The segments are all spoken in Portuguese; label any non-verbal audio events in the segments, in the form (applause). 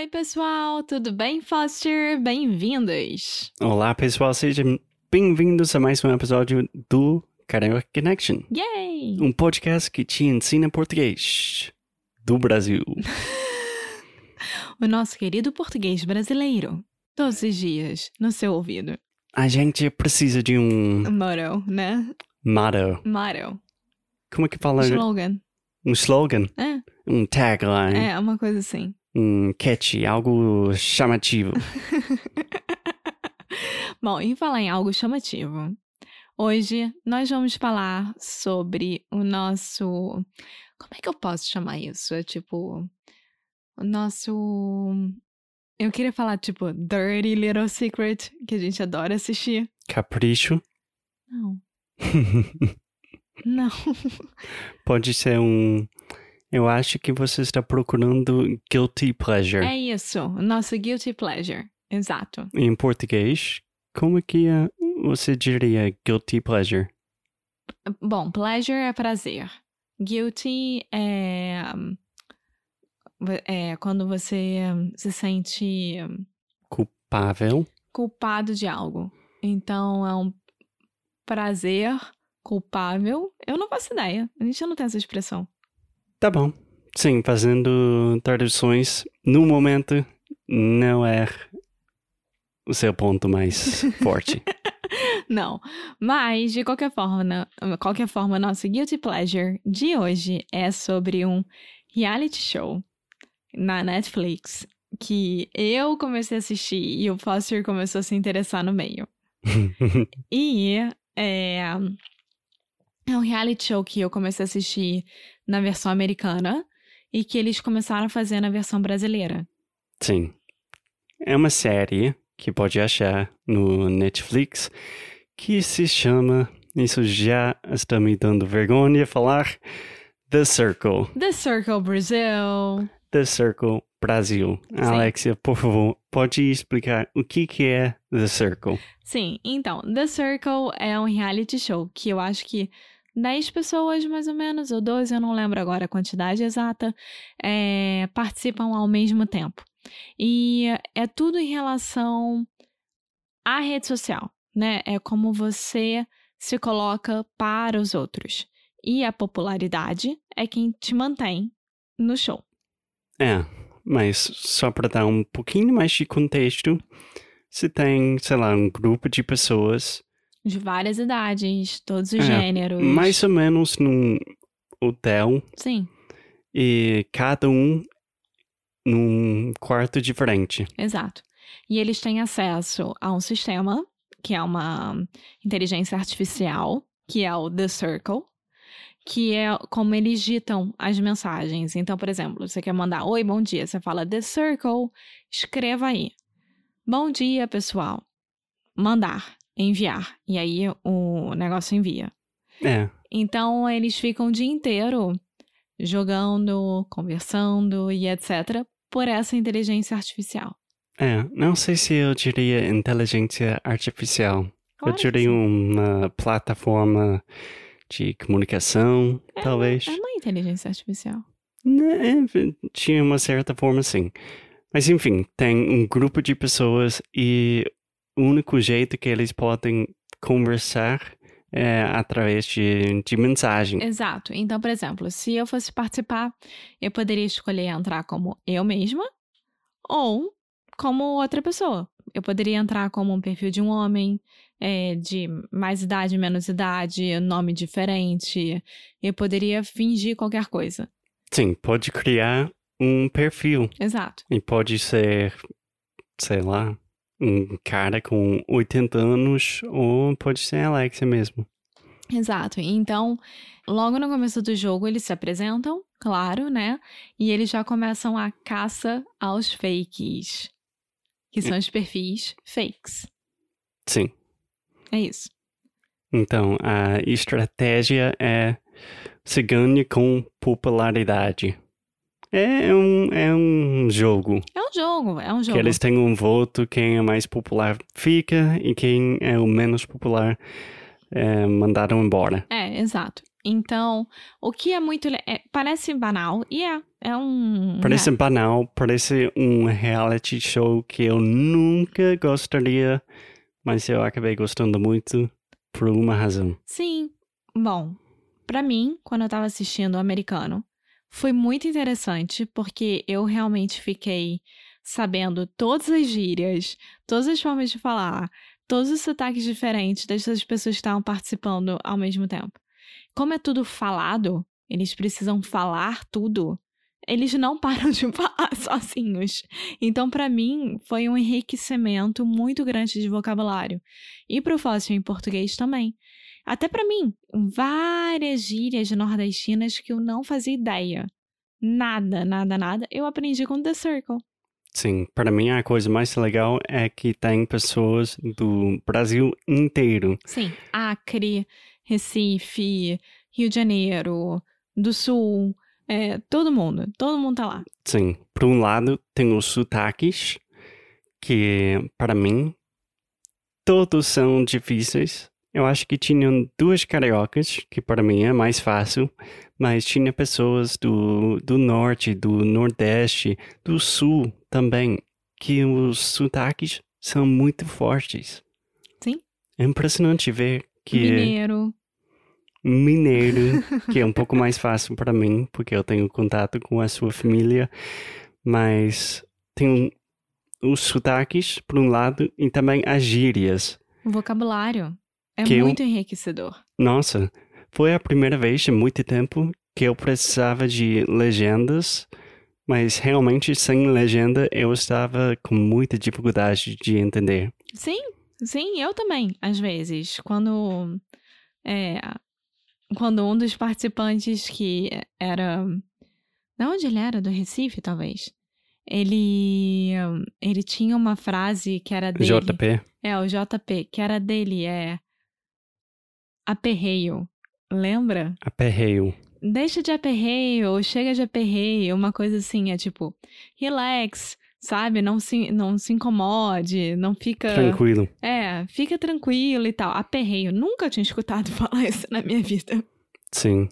Oi, pessoal, tudo bem, Foster? Bem-vindos! Olá, pessoal, sejam bem-vindos a mais um episódio do Karaoke Connection, Yay! um podcast que te ensina português do Brasil. (laughs) O nosso querido português brasileiro, todos os dias, no seu ouvido. A gente precisa de um Motto, né? motto. Motto. Como é que fala? Slogan. Um slogan? É, Um tagline? é, uma coisa assim. Um catchy, algo chamativo. (laughs) Bom, em falar em algo chamativo, hoje nós vamos falar sobre o nosso. Como é que eu posso chamar isso? É tipo. O nosso. Eu queria falar, tipo, Dirty Little Secret, que a gente adora assistir. Capricho. Não. (laughs) Não. (laughs) Pode ser um. Eu acho que você está procurando guilty pleasure. É isso. Nosso Guilty Pleasure. Exato. Em português, como é que eh, você diria guilty pleasure? Bom, pleasure é prazer. Guilty é. É quando você se sente Culpável. culpado de algo. Então é um prazer culpável. Eu não faço ideia. A gente não tem essa expressão. Tá bom. Sim, fazendo traduções, no momento, não é o seu ponto mais (laughs) forte. Não. Mas, de qualquer forma, qualquer forma, nosso Guilty Pleasure de hoje é sobre um reality show na Netflix que eu comecei a assistir e o Foster começou a se interessar no meio. (laughs) E é, é um reality show que eu comecei a assistir na versão americana e que eles começaram a fazer na versão brasileira. Sim. É uma série que pode achar no Netflix que se chama, isso já está me dando vergonha falar, The Circle. The Circle Brazil. The Circle Brasil. Alexia, por favor, pode explicar o que, que é The Circle? Sim, então, The Circle é um reality show que eu acho que 10 pessoas, mais ou menos, ou 12, eu não lembro agora a quantidade exata, é, participam ao mesmo tempo. E é tudo em relação à rede social, né? É como você se coloca para os outros. E a popularidade é quem te mantém no show. É, mas só para dar um pouquinho mais de contexto, se tem, sei lá, um grupo de pessoas, De várias idades, todos os É, gêneros. mais ou menos num hotel, Sim, e cada um num quarto diferente. Exato. E eles têm acesso a um sistema, que é uma inteligência artificial, que é o The Circle, que é como eles ditam as mensagens. Então, por exemplo, você quer mandar oi, bom dia, você fala The Circle, escreva aí. Bom dia, pessoal. Mandar, enviar. E aí o negócio envia. É, Então, eles ficam o dia inteiro jogando, conversando e etc. por essa inteligência artificial. é, não sei se eu diria inteligência artificial. Claro eu diria uma plataforma de comunicação, É, talvez. É uma inteligência artificial. Né, tinha uma certa forma, sim. Mas enfim, tem um grupo de pessoas e o único jeito que eles podem conversar é através de, de mensagem. Exato. Então, por exemplo, se eu fosse participar, eu poderia escolher entrar como eu mesma ou como outra pessoa. Eu poderia entrar como um perfil de um homem, é, de mais idade, menos idade, nome diferente. Eu poderia fingir qualquer coisa. Sim, pode criar um perfil. Exato. E pode ser, sei lá, um cara com 80 anos ou pode ser a Alexia mesmo. Exato. Então, logo no começo do jogo, eles se apresentam, claro, né? E eles já começam a caça aos fakes. Que são os perfis fakes. Sim. É isso. Então, a estratégia é se ganhe com popularidade. É um, é um jogo. É um jogo, é um jogo. Que eles têm um voto, quem é mais popular fica e quem é o menos popular é mandado embora. É, exato. Então, o que é muito. É, parece banal, e é. É um. Parece é. banal, parece um reality show que eu nunca gostaria, mas eu acabei gostando muito por uma razão. Sim. Bom, para mim, quando eu tava assistindo o americano, foi muito interessante porque eu realmente fiquei sabendo todas as gírias, todas as formas de falar, todos os sotaques diferentes dessas pessoas que estavam participando ao mesmo tempo. Como é tudo falado, eles precisam falar tudo. Eles não param de (laughs) falar sozinhos. Então, para mim, foi um enriquecimento muito grande de vocabulário. E pro Fóssil em português também. Até para mim, várias gírias nordestinas que eu não fazia ideia. Nada, nada, nada. Eu aprendi com The Circle. Sim, para mim a coisa mais legal é que tem pessoas do Brasil inteiro. Sim, Acre, Recife, Rio de Janeiro, do Sul, é, todo mundo, todo mundo tá lá. Sim, por um lado tem os sotaques, que para mim todos são difíceis. Eu acho que tinham duas cariocas, que para mim é mais fácil, mas tinha pessoas do, do norte, do nordeste, do sul também, que os sotaques são muito fortes. Sim. É impressionante ver que. Mineiro. Mineiro, que é um pouco mais fácil para mim, porque eu tenho contato com a sua família, mas tem os sotaques, por um lado, e também as gírias. O vocabulário. É Que eu- muito enriquecedor. Nossa, foi a primeira vez em muito tempo que eu precisava de legendas, mas realmente sem legenda eu estava com muita dificuldade de entender. Sim, sim, eu também, às vezes. Quando. É, quando um dos participantes que era. De onde ele era? Do Recife, talvez? Ele. Ele tinha uma frase que era dele. JP, É, o JP, que era dele, é. Aperreio. Lembra? aperreio. Deixa de aperreio, ou chega de aperreio, uma coisa assim, é tipo, relax, sabe? Não se, não se incomode, não fica. Tranquilo. É, fica tranquilo e tal. Aperreio. Nunca tinha escutado (laughs) falar isso na minha vida. Sim.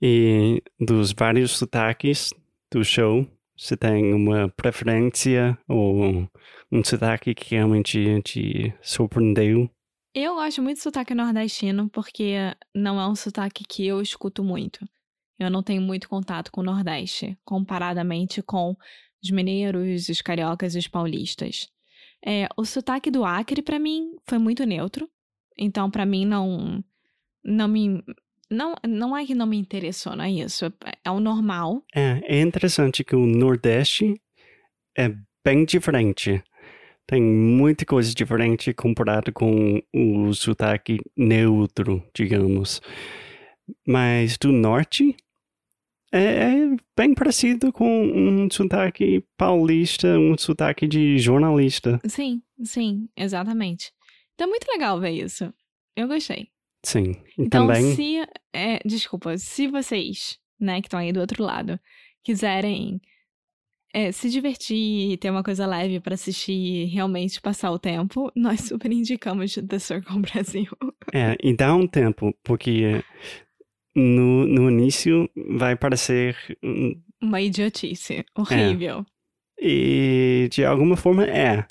E dos vários sotaques do show, você tem uma preferência ou um sotaque que realmente te surpreendeu? Eu gosto muito do sotaque nordestino porque não é um sotaque que eu escuto muito. Eu não tenho muito contato com o Nordeste, comparadamente com os mineiros, os cariocas e os paulistas. É, o sotaque do Acre, pra mim, foi muito neutro. Então, pra mim, não. Não me. Não, não é que não me interessou, não é isso. É, é o normal. É, é interessante que o Nordeste é bem diferente. Tem muita coisa diferente comparado com o sotaque neutro, digamos. Mas do Norte é, é bem parecido com um sotaque paulista, um sotaque de jornalista. Sim, sim, exatamente. Então, é muito legal ver isso. Eu gostei. Sim. Então, também. se. é, desculpa, se vocês, né, que estão aí do outro lado, quiserem é, se divertir, ter uma coisa leve pra assistir e realmente passar o tempo, nós super indicamos The Circle Brasil. É, e dá um tempo, porque no, no início vai parecer. Uma idiotice horrível. E de alguma forma é.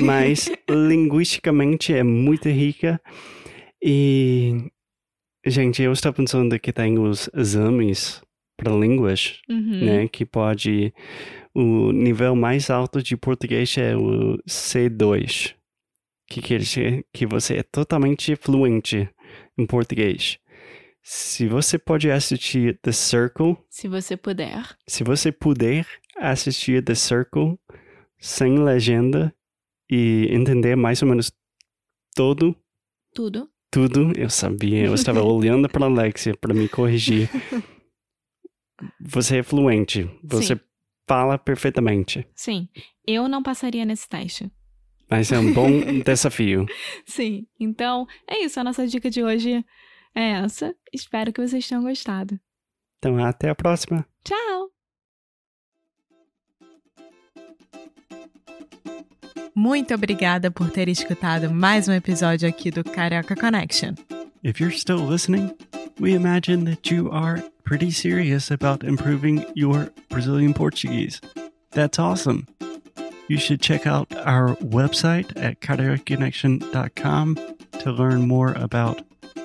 Mas (laughs) linguisticamente é muito rica. E. Gente, eu estou pensando que tem os exames para línguas, Uhum. né? Que pode. O nível mais alto de português é o C2. que quer dizer que você é totalmente fluente em português. Se você pode assistir The Circle, Se você puder. se você puder assistir The Circle sem legenda e entender mais ou menos todo, Tudo. tudo, eu sabia, eu estava (laughs) olhando para a Alexia para me corrigir. (laughs) Você é fluente, você Sim. fala perfeitamente, Sim. Eu não passaria nesse teste. mas é um bom (laughs) desafio. Sim. Então, é isso. A nossa dica de hoje é essa. Espero que vocês tenham gostado. Então, até a próxima. Tchau! Muito obrigada por ter escutado mais um episódio aqui do Carioca Connection. If you're still listening, we imagine that you are pretty serious about improving your Brazilian Portuguese. That's awesome. You should check out our website at karaokeconnection.com to learn more about